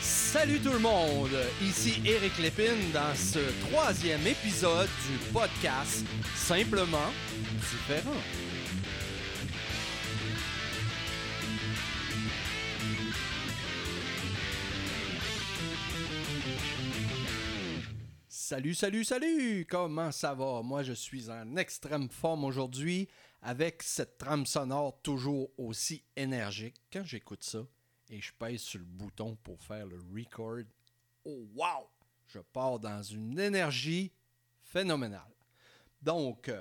Salut tout le monde, ici Eric Lépine dans ce troisième épisode du podcast Simplement différent. Salut, salut, salut! Comment ça va? Moi, je suis en extrême forme aujourd'hui avec cette trame sonore toujours aussi énergique. Quand j'écoute ça et je pèse sur le bouton pour faire le record, oh wow! Je pars dans une énergie phénoménale. Donc, euh,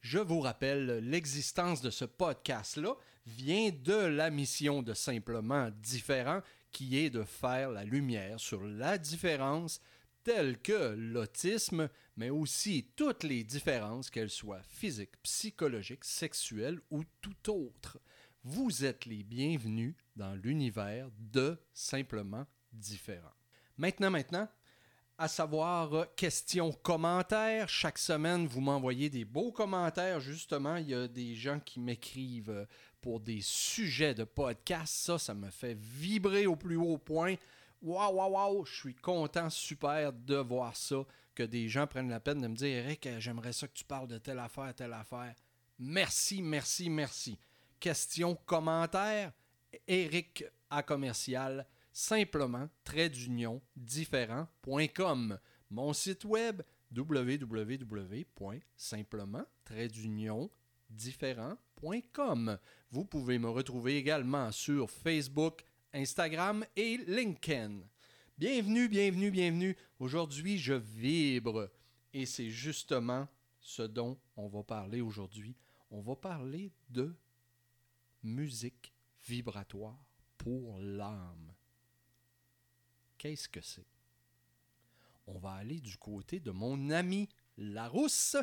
je vous rappelle, l'existence de ce podcast-là vient de la mission de Simplement Différent, qui est de faire la lumière sur la différence telles que l'autisme, mais aussi toutes les différences, qu'elles soient physiques, psychologiques, sexuelles ou tout autre. Vous êtes les bienvenus dans l'univers de Simplement Différent. Maintenant, maintenant, à savoir euh, questions, commentaires. Chaque semaine, vous m'envoyez des beaux commentaires. Justement, il y a des gens qui m'écrivent euh, pour des sujets de podcast. Ça, ça me fait vibrer au plus haut point. Waouh, waouh, waouh, je suis content, super de voir ça, que des gens prennent la peine de me dire Eric, j'aimerais ça que tu parles de telle affaire, telle affaire. Merci, merci, merci. Questions, commentaires, Eric à commercial, simplement, trait d'union, différent.com. Mon site web, www.simplement, trait d'union, différent.com. Vous pouvez me retrouver également sur Facebook, Instagram et LinkedIn. Bienvenue, bienvenue, bienvenue. Aujourd'hui, je vibre et c'est justement ce dont on va parler aujourd'hui. On va parler de musique vibratoire pour l'âme. Qu'est-ce que c'est? On va aller du côté de mon ami Larousse,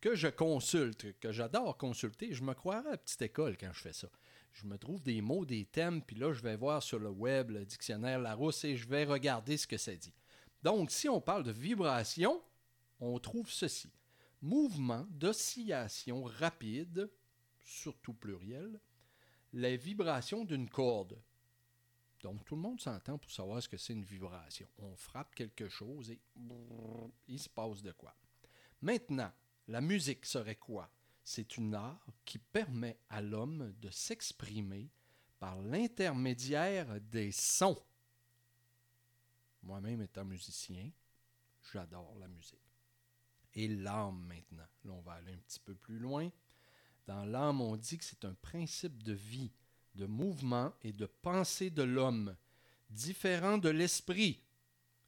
que je consulte, que j'adore consulter. Je me croirais à petite école quand je fais ça. Je me trouve des mots, des thèmes, puis là, je vais voir sur le web le dictionnaire Larousse et je vais regarder ce que ça dit. Donc, si on parle de vibration, on trouve ceci. Mouvement d'oscillation rapide, surtout pluriel, les vibrations d'une corde. Donc, tout le monde s'entend pour savoir ce que c'est une vibration. On frappe quelque chose et il se passe de quoi. Maintenant, la musique serait quoi? C'est une art qui permet à l'homme de s'exprimer par l'intermédiaire des sons. Moi-même étant musicien, j'adore la musique. Et l'âme maintenant. Là, on va aller un petit peu plus loin. Dans l'âme, on dit que c'est un principe de vie, de mouvement et de pensée de l'homme, différent de l'esprit,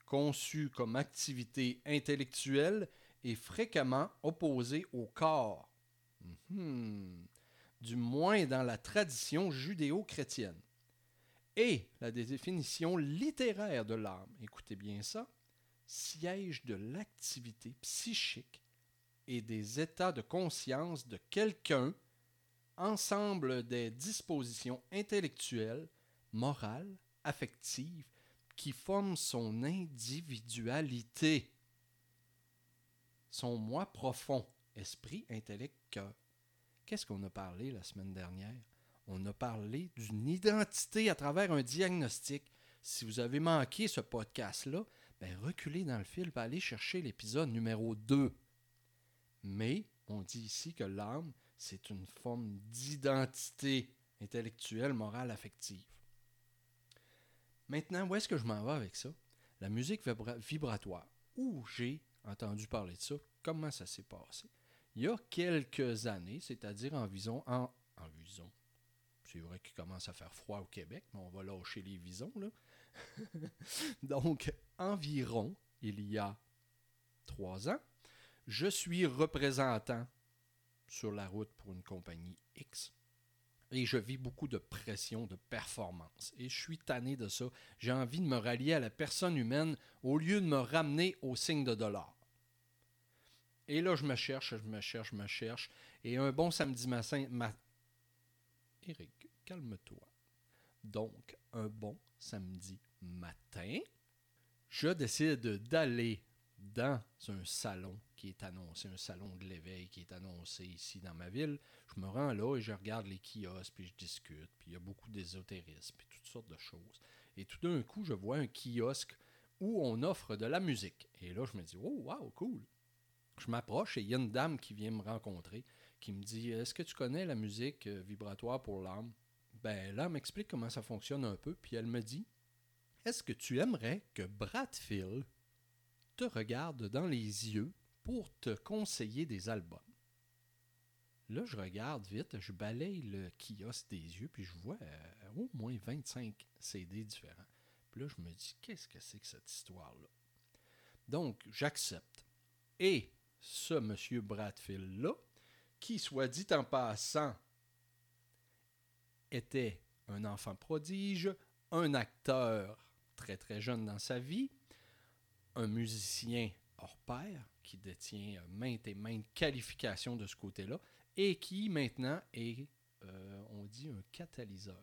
conçu comme activité intellectuelle et fréquemment opposé au corps. Mhm. Du moins dans la tradition judéo-chrétienne. Et la définition littéraire de l'âme, écoutez bien ça, siège de l'activité psychique et des états de conscience de quelqu'un, ensemble des dispositions intellectuelles, morales, affectives, qui forment son individualité son moi profond, esprit, intellect, cœur. Qu'est-ce qu'on a parlé la semaine dernière? On a parlé d'une identité à travers un diagnostic. Si vous avez manqué ce podcast-là, ben reculez dans le fil et allez chercher l'épisode numéro 2. Mais on dit ici que l'âme, c'est une forme d'identité intellectuelle, morale, affective. Maintenant, où est-ce que je m'en vais avec ça? La musique vibratoire, où j'ai entendu parler de ça? Comment ça s'est passé? Il y a quelques années, c'est-à-dire en vison, en, en. C'est vrai qu'il commence à faire froid au Québec, mais on va lâcher les visons, là. Donc, environ, il y a trois ans, je suis représentant sur la route pour une compagnie X. Et je vis beaucoup de pression, de performance. Et je suis tanné de ça. J'ai envie de me rallier à la personne humaine au lieu de me ramener au signe de dollar. Et là, je me cherche, je me cherche, je me cherche. Et un bon samedi matin, ma... Eric, calme-toi. Donc, un bon samedi matin, je décide d'aller dans un salon est annoncé, un salon de l'éveil qui est annoncé ici dans ma ville. Je me rends là et je regarde les kiosques, puis je discute, puis il y a beaucoup d'ésotérisme, puis toutes sortes de choses. Et tout d'un coup, je vois un kiosque où on offre de la musique. Et là, je me dis, oh, wow, cool. Je m'approche et il y a une dame qui vient me rencontrer qui me dit Est-ce que tu connais la musique euh, vibratoire pour l'âme? Ben là, elle m'explique comment ça fonctionne un peu, puis elle me dit Est-ce que tu aimerais que Bradfield te regarde dans les yeux pour te conseiller des albums Là, je regarde vite, je balaye le kiosque des yeux, puis je vois euh, au moins 25 CD différents. Puis là, je me dis, qu'est-ce que c'est que cette histoire-là? Donc, j'accepte. Et ce monsieur Bradfield-là, qui, soit dit en passant, était un enfant prodige, un acteur très très jeune dans sa vie, un musicien hors pair qui détient maintes et maintes qualifications de ce côté-là et qui maintenant est, euh, on dit, un catalyseur.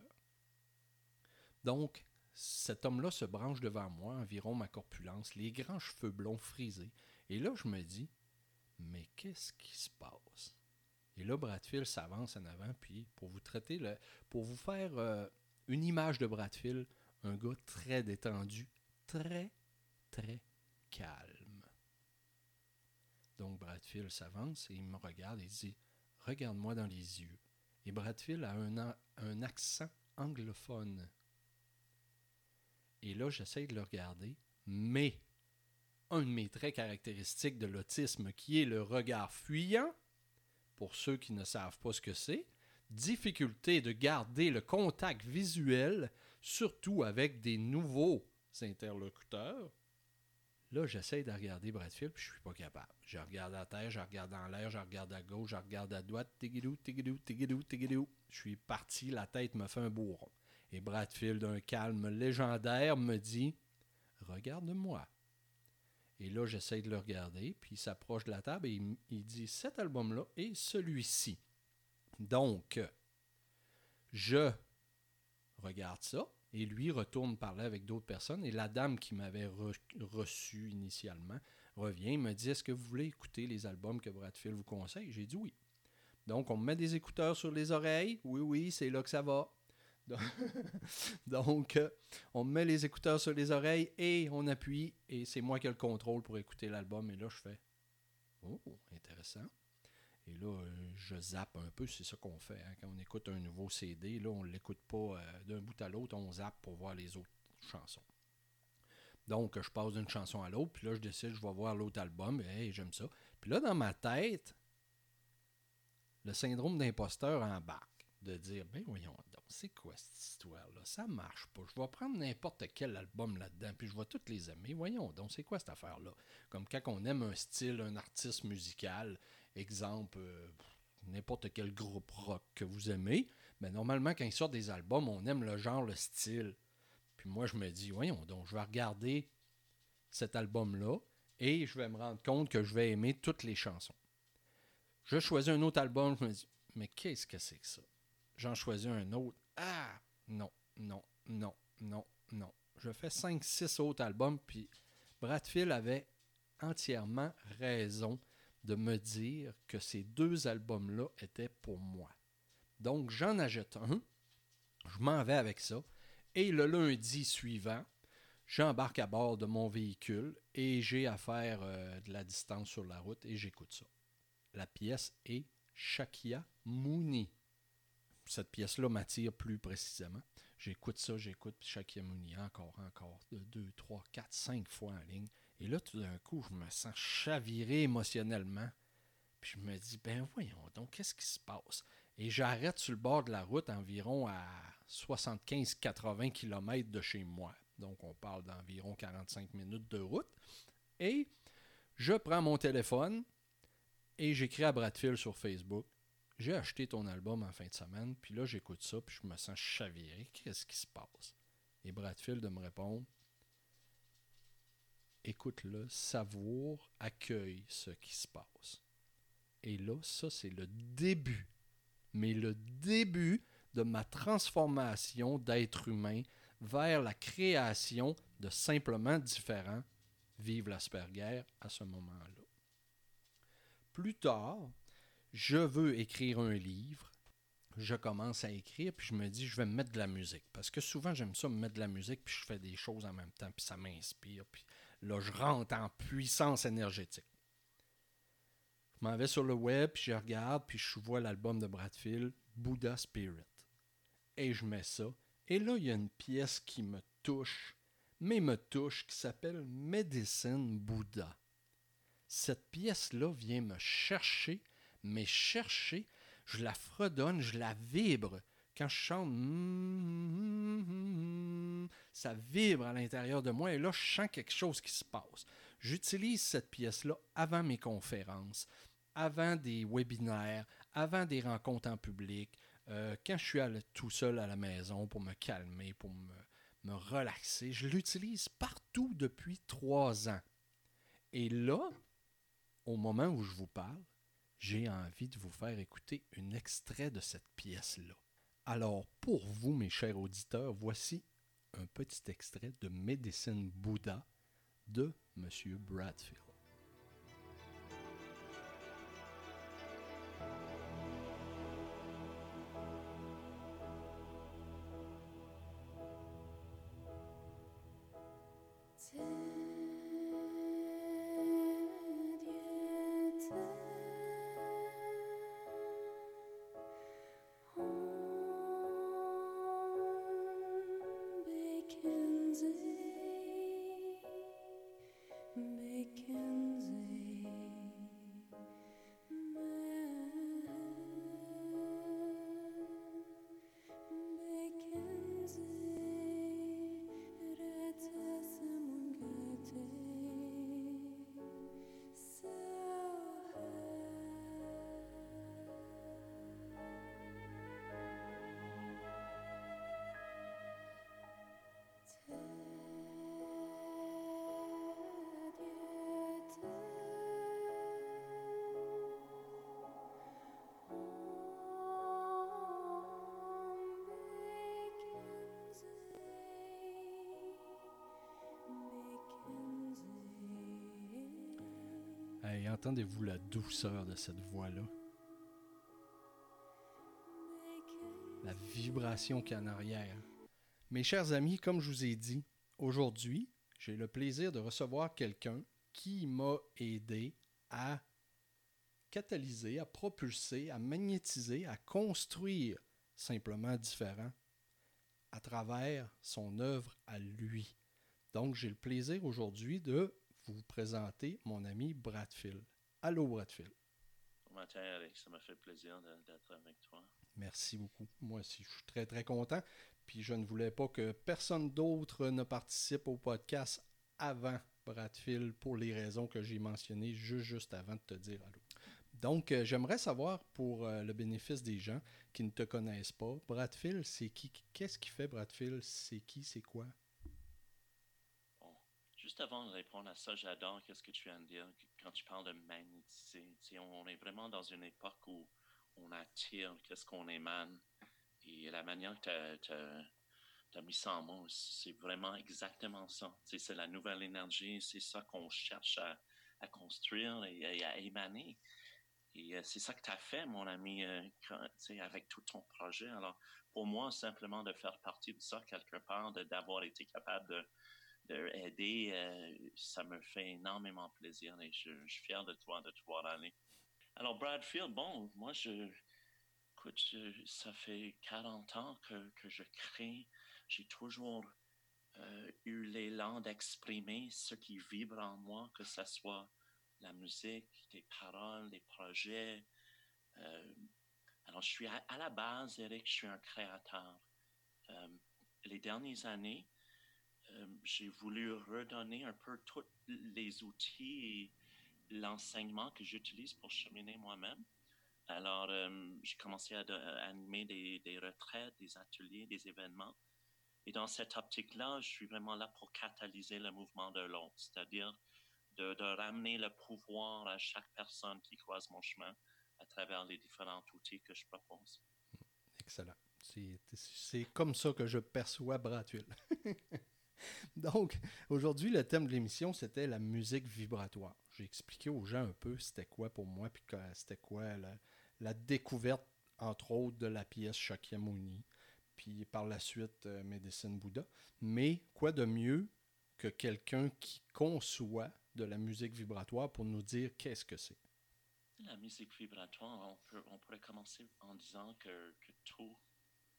Donc, cet homme-là se branche devant moi, environ ma corpulence, les grands cheveux blonds frisés. Et là, je me dis, mais qu'est-ce qui se passe? Et là, Bradfield s'avance en avant, puis pour vous traiter, pour vous faire euh, une image de Bradfield, un gars très détendu, très, très calme. Donc Bradfield s'avance et il me regarde et dit Regarde-moi dans les yeux. Et Bradfield a un, un accent anglophone. Et là, j'essaie de le regarder, mais un de mes traits caractéristiques de l'autisme, qui est le regard fuyant, pour ceux qui ne savent pas ce que c'est, difficulté de garder le contact visuel, surtout avec des nouveaux interlocuteurs. Là, j'essaie de regarder Bradfield, puis je suis pas capable. Je regarde à terre, je regarde en l'air, je regarde à gauche, je regarde à droite, tigidou, tigidou, tigidou, tigidou. Je suis parti, la tête me fait un bourron. Et Bradfield, d'un calme légendaire, me dit Regarde-moi. Et là, j'essaie de le regarder, puis il s'approche de la table et il, dit cet album-là et celui-ci. Donc, je regarde ça et lui retourne parler avec d'autres personnes. Et la dame qui m'avait reçu initialement revient et me dit Est-ce que vous voulez écouter les albums que Bradfield vous conseille? J'ai dit oui. Donc, on me met des écouteurs sur les oreilles. Oui, oui, c'est là que ça va. Donc, euh, on met les écouteurs sur les oreilles et on appuie et c'est moi qui ai le contrôle pour écouter l'album. Et là, je fais Oh, intéressant. Et là, euh, je zappe un peu, c'est ça qu'on fait. Hein. Quand on écoute un nouveau CD, là, on ne l'écoute pas euh, d'un bout à l'autre, on zappe pour voir les autres chansons. Donc, je passe d'une chanson à l'autre, puis là, je décide, je vais voir l'autre album, et j'aime ça. Puis là, dans ma tête, le syndrome d'imposteur embarque de dire ben voyons donc, c'est quoi cette histoire-là? Ça marche pas. Je vais prendre n'importe quel album là-dedans, puis je vais tous les aimer. Voyons donc, c'est quoi cette affaire-là? Comme quand on aime un style, un artiste musical, exemple, euh, n'importe quel groupe rock que vous aimez, mais normalement, quand ils sortent des albums, on aime le genre, le style. Puis moi, je me dis, voyons donc, je vais regarder cet album-là et je vais me rendre compte que je vais aimer toutes les chansons. Je choisis un autre album, je me dis, mais qu'est-ce que c'est que ça? j'en choisis un autre. Ah, non, non, non, non, non. Je fais 5-6 autres albums, puis Bradfield avait entièrement raison de me dire que ces deux albums-là étaient pour moi. Donc, j'en achète un, je m'en vais avec ça, et le lundi suivant, j'embarque à bord de mon véhicule et j'ai à faire euh, de la distance sur la route et j'écoute ça. La pièce est Shakia Mouni cette pièce-là m'attire plus précisément. J'écoute ça, j'écoute Shakyamuni encore, encore, deux, trois, quatre, cinq fois en ligne. Et là, tout d'un coup, je me sens chaviré émotionnellement. Puis je me dis, ben voyons donc, qu'est-ce qui se passe? Et j'arrête sur le bord de la route environ à 75-80 km de chez moi. Donc on parle d'environ 45 minutes de route. Et je prends mon téléphone et j'écris à Bradfield sur Facebook j'ai acheté ton album en fin de semaine, puis là, j'écoute ça, puis je me sens chaviré. Qu'est-ce qui se passe? Et Bradfield me répond Écoute-le, savoure, accueille ce qui se passe. Et là, ça, c'est le début, mais le début de ma transformation d'être humain vers la création de simplement différents. Vive l'Asperger à ce moment-là. Plus tard, je veux écrire un livre, je commence à écrire, puis je me dis, je vais me mettre de la musique. Parce que souvent, j'aime ça, me mettre de la musique, puis je fais des choses en même temps, puis ça m'inspire. Puis là, je rentre en puissance énergétique. Je m'en vais sur le web, puis je regarde, puis je vois l'album de Bradfield, Buddha Spirit. Et je mets ça. Et là, il y a une pièce qui me touche, mais me touche, qui s'appelle Medicine Buddha. Cette pièce-là vient me chercher, mais chercher je la fredonne, je la vibre. Quand je chante, ça vibre à l'intérieur de moi et là, je sens quelque chose qui se passe. J'utilise cette pièce-là avant mes conférences, avant des webinaires, avant des rencontres en public, euh, quand je suis tout seul à la maison pour me calmer, pour me relaxer. Je l'utilise partout depuis trois ans. Et là, au moment où je vous parle, j'ai envie de vous faire écouter un extrait de cette pièce-là. Alors, pour vous, mes chers auditeurs, voici un petit extrait de Médecine Bouddha de M. Bradfield. Entendez-vous la douceur de cette voix-là? La vibration qu'il y en arrière. Mes chers amis, comme je vous ai dit, aujourd'hui, j'ai le plaisir de recevoir quelqu'un qui m'a aidé à catalyser, à propulser, à magnétiser, à construire simplement différent à travers son œuvre à lui. Donc, j'ai le plaisir aujourd'hui de vous présenter mon ami Bradfield. Allô, Bradfield. Bon matin, Eric. Ça m'a fait plaisir d'être avec toi. Merci beaucoup. Moi aussi, je suis très, très content. Puis je ne voulais pas que personne d'autre ne participe au podcast avant Bradfield pour les raisons que j'ai mentionnées juste, juste avant de te dire allô. Donc, euh, j'aimerais savoir, pour euh, le bénéfice des gens qui ne te connaissent pas, Bradfield, c'est qui? Qu'est-ce qui fait Bradfield C'est qui? C'est quoi? Juste avant de répondre à ça, j'adore ce que tu viens de dire quand tu parles de magnétiser. on est vraiment dans une époque où on attire qu'est-ce qu'on émane. Et la manière que tu as, mis ça en mots, c'est vraiment exactement ça. c'est la nouvelle énergie, c'est ça qu'on cherche à, construire et, à émaner. Et euh, c'est ça que tu as fait, mon ami, euh, avec tout ton projet. Alors, pour moi, simplement de faire partie de ça quelque part, d'avoir été capable de d'aider, euh, ça me fait énormément plaisir et je, suis fier de toi de te voir aller. Alors, Bradfield, bon, moi, je, écoute, ça fait 40 ans que, que je crée. J'ai toujours euh, eu l'élan d'exprimer ce qui vibre en moi, que ce soit la musique, des paroles, des projets. Euh, alors, je suis à, la base, Eric, je suis un créateur. les dernières années, euh, j'ai voulu redonner un peu tous les outils et l'enseignement que j'utilise pour cheminer moi-même. Alors, euh, j'ai commencé à, animer des, des, retraites, des ateliers, des événements. Et dans cette optique-là, je suis vraiment là pour catalyser le mouvement de l'autre, c'est-à-dire de, de, ramener le pouvoir à chaque personne qui croise mon chemin à travers les différents outils que je propose. Excellent. C'est comme ça que je perçois Bradfield. Donc, aujourd'hui, le thème de l'émission, c'était la musique vibratoire. J'ai expliqué aux gens un peu c'était quoi pour moi, puis c'était quoi la, découverte entre autres de la pièce Shakyamuni, puis par la suite euh, Medicine Buddha. Mais quoi de mieux que quelqu'un qui conçoit de la musique vibratoire pour nous dire qu'est-ce que c'est? La musique vibratoire, on, pourrait commencer en disant que,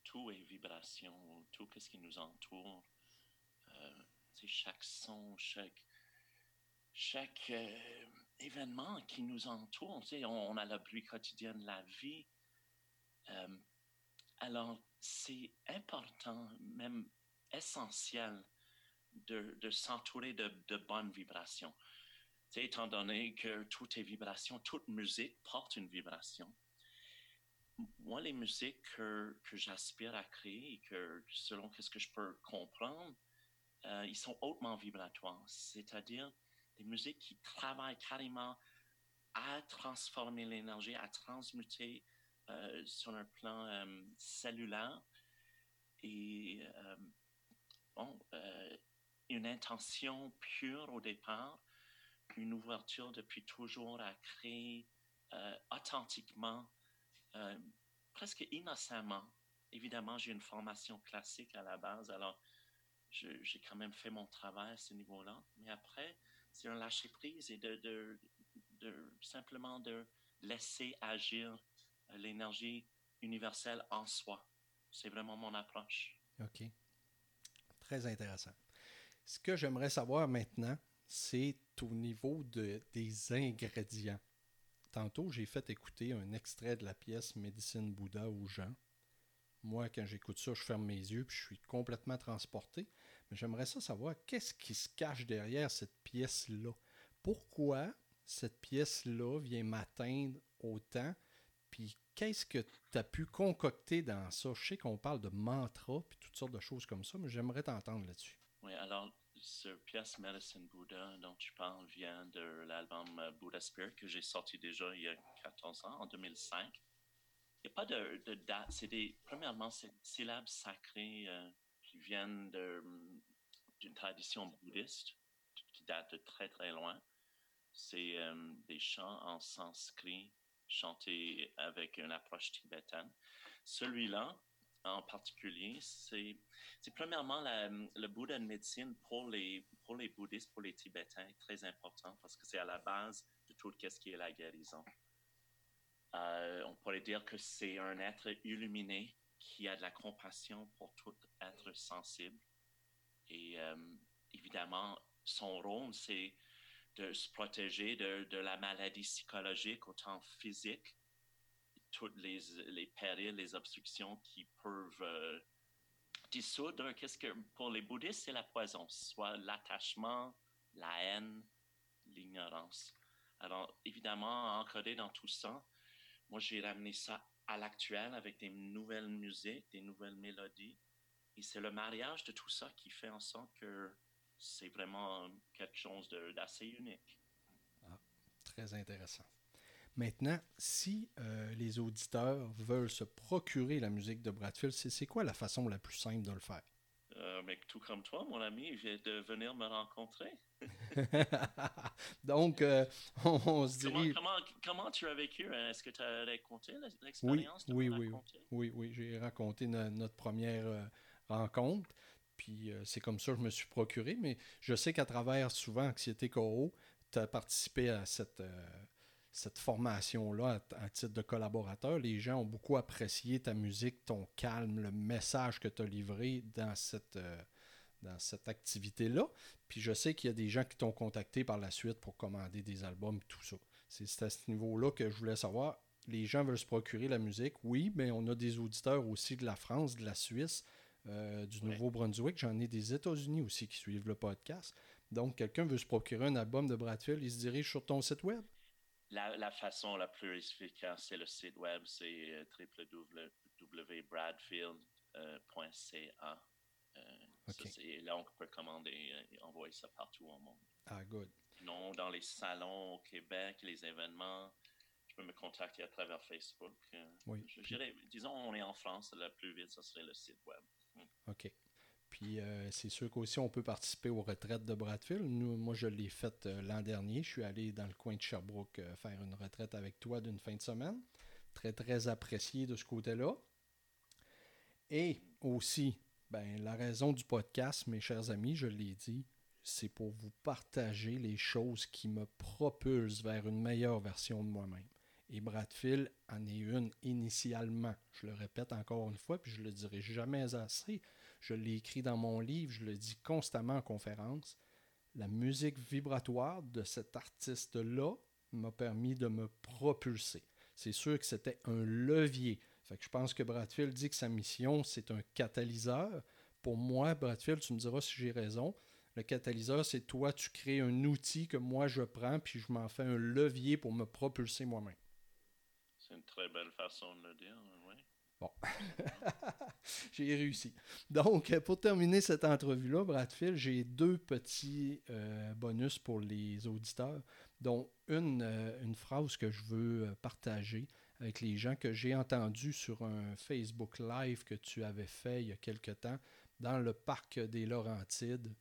tout est vibration, tout ce qui nous entoure. Chaque son, chaque, chaque euh, événement qui nous entoure. On, a le bruit quotidien de la vie. Euh, alors, c'est important, même essentiel, de, de s'entourer de, de, bonnes vibrations. étant donné que toutes les vibrations, toute musique porte une vibration. Moi, les musiques que, que j'aspire à créer que, selon ce que je peux comprendre, euh, ils sont hautement vibratoires, c'est-à-dire des musiques qui travaillent carrément à transformer l'énergie, à transmuter euh, sur un plan euh, cellulaire et bon, une intention pure au départ, une ouverture depuis toujours à créer authentiquement, presque innocemment. Évidemment, j'ai une formation classique à la base, alors j'ai quand même fait mon travail à ce niveau-là. Mais après, c'est un lâcher prise et de, simplement de laisser agir euh, l'énergie universelle en soi. C'est vraiment mon approche. OK. Très intéressant. Ce que j'aimerais savoir maintenant, c'est au niveau de, des ingrédients. Tantôt, j'ai fait écouter un extrait de la pièce Médecine Bouddha aux gens. Moi, quand j'écoute ça, je ferme mes yeux puis je suis complètement transporté. Mais j'aimerais ça savoir qu'est-ce qui se cache derrière cette pièce-là? Pourquoi cette pièce-là vient m'atteindre autant? Puis qu'est-ce que tu as pu concocter dans ça? Je sais qu'on parle de mantra puis toutes sortes de choses comme ça, mais j'aimerais t'entendre là-dessus. Oui, alors, ce pièce Medicine Buddha dont tu parles vient de l'album euh, Buddha Spirit que j'ai sorti déjà il y a 14 ans, en 2005. N'y a pas de, date. C'est des, premièrement, c'est des syllabes sacrées euh, qui viennent d'une tradition bouddhiste qui date de très très loin. C'est euh, des chants en sanskrit chantés avec une approche tibétaine. Celui-là, en particulier, c'est, premièrement le Bouddha de médecine pour les, pour les bouddhistes, pour les Tibétains, très important parce que c'est à la base de tout ce qui est la guérison. Euh, on pourrait dire que c'est un être illuminé qui a de la compassion pour tout être sensible. Et euh, évidemment, son rôle, c'est de se protéger de, la maladie psychologique, autant physique, toutes les, les périls, les obstructions qui peuvent euh, dissoudre. Qu'est-ce que pour les bouddhistes, c'est la poison, soit l'attachement, la haine, l'ignorance. Alors, évidemment, encodé dans tout ça, moi, j'ai ramené ça à l'actuel avec des nouvelles musiques, des nouvelles mélodies. Et c'est le mariage de tout ça qui fait en sorte que c'est vraiment quelque chose d'assez unique. Ah, très intéressant. Maintenant, si euh, les auditeurs veulent se procurer la musique de Bradfield, c'est quoi la façon la plus simple de le faire? Euh, mais tout comme toi, mon ami, vient de venir me rencontrer. Donc, euh, on, se dirait... Comment, tu as vécu? Est-ce que tu as raconté l'expérience? Oui, oui, oui, oui, oui, j'ai raconté notre première euh, rencontre. Puis c'est comme ça que je me suis procuré. Mais je sais qu'à travers souvent Anxiété Co, tu as participé à cette cette formation-là à, titre de collaborateur. Les gens ont beaucoup apprécié ta musique, ton calme, le message que tu as livré dans cette, euh, dans cette activité-là. Puis je sais qu'il y a des gens qui t'ont contacté par la suite pour commander des albums, tout ça. C'est à ce niveau-là que je voulais savoir. Les gens veulent se procurer la musique, oui, mais on a des auditeurs aussi de la France, de la Suisse, euh, du Nouveau-Brunswick. J'en ai des États-Unis aussi qui suivent le podcast. Donc, quelqu'un veut se procurer un album de Bradfield, il se dirige sur ton site web? la, façon la plus efficace, c'est le site web, c'est euh, www.bradfield.ca. Euh, c'est là on peut commander et envoyer ça partout au monde. Ah, good. Non, dans les salons au Québec, les événements, je peux me contacter à travers Facebook. Euh, oui. disons, on est en France, le plus vite, ce serait le site web. Hmm. OK. Puis euh, c'est sûr qu'aussi on peut participer aux retraites de Bradfield. Nous, moi, je l'ai faite euh, l'an dernier. Je suis allé dans le coin de Sherbrooke euh, faire une retraite avec toi d'une fin de semaine. très, très apprécié de ce côté-là. Et aussi, ben, la raison du podcast, mes chers amis, je l'ai dit, c'est pour vous partager les choses qui me propulsent vers une meilleure version de moi-même. Et Bradfield en est une initialement. Je le répète encore une fois, puis je le dirai jamais assez. Je l'ai écrit dans mon livre, je le dis constamment en conférence. La musique vibratoire de cet artiste-là m'a permis de me propulser. C'est sûr que c'était un levier. Fait que je pense que Bradfield dit que sa mission, c'est un catalyseur. Pour moi, Bradfield, tu me diras si j'ai raison, le catalyseur, c'est toi, tu crées un outil que moi je prends, puis je m'en fais un levier pour me propulser moi-même. C'est une très belle façon de le dire, oui. Bon, j'ai réussi. Donc, pour terminer cette entrevue-là, Bradfield, j'ai deux petits euh, bonus pour les auditeurs, dont une, euh, une phrase que je veux euh, partager avec les gens que j'ai entendu sur un Facebook Live que tu avais fait il y a quelque temps dans le parc des Laurentides.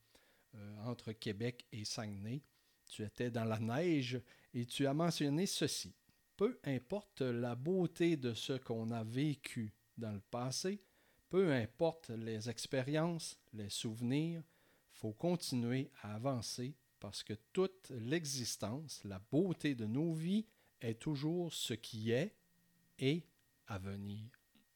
Euh, entre Québec et Saguenay. Tu étais dans la neige et tu as mentionné ceci. Peu importe la beauté de ce qu'on a vécu dans le passé, peu importe les expériences, les souvenirs, faut continuer à avancer parce que toute l'existence, la beauté de nos vies est toujours ce qui est et à venir.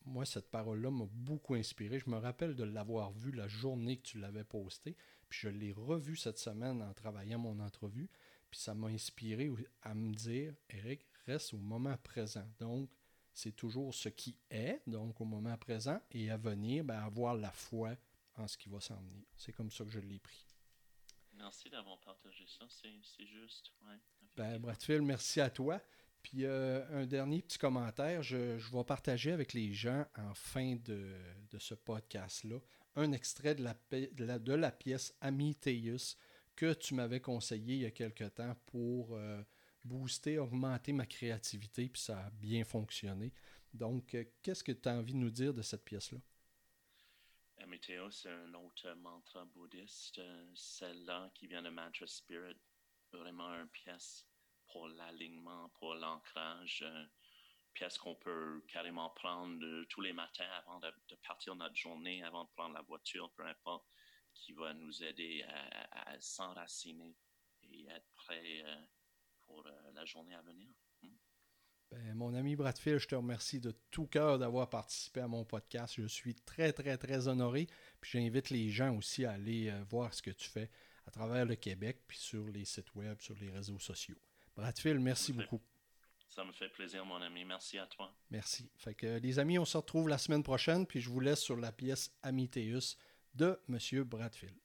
Moi, cette parole-là m'a beaucoup inspiré. Je me rappelle de l'avoir vu la journée que tu l'avais posté. Puis je l'ai revu cette semaine en travaillant mon entrevue. Puis ça m'a inspiré à me dire, Eric, reste au moment présent. Donc, c'est toujours ce qui est, donc au moment présent, et à venir, ben, avoir la foi en ce qui va s'en venir. C'est comme ça que je l'ai pris. Merci d'avoir partagé ça, c'est juste. ben, Bradfield, merci à toi. Puis euh, un dernier petit commentaire, je, vais partager avec les gens en fin de, de ce podcast-là un extrait de la, de la, pièce Amiteus que tu m'avais conseillé il y a quelque temps pour euh, booster, augmenter ma créativité, puis ça a bien fonctionné. Donc, euh, qu'est-ce que tu as envie de nous dire de cette pièce-là? Amiteus, c'est un autre mantra bouddhiste, celle-là qui vient de Mantra Spirit, vraiment une pièce pour l'alignement, pour l'ancrage. Euh, pièce qu'on peut carrément prendre tous les matins avant de, partir notre journée, avant de prendre la voiture, peu importe, qui va nous aider à, s'enraciner et être prêt euh, pour euh, la journée à venir? Hmm? Ben, mon ami Bradfield, je te remercie de tout cœur d'avoir participé à mon podcast. Je suis très, très, très honoré. Puis j'invite les gens aussi à aller euh, voir ce que tu fais à travers le Québec, puis sur les sites web, sur les réseaux sociaux. Bradfield, merci beaucoup. Ça me fait plaisir, mon ami. Merci à toi. Merci. Fait que, les amis, on se retrouve la semaine prochaine, puis je vous laisse sur la pièce Amiteus de M. Bradfield.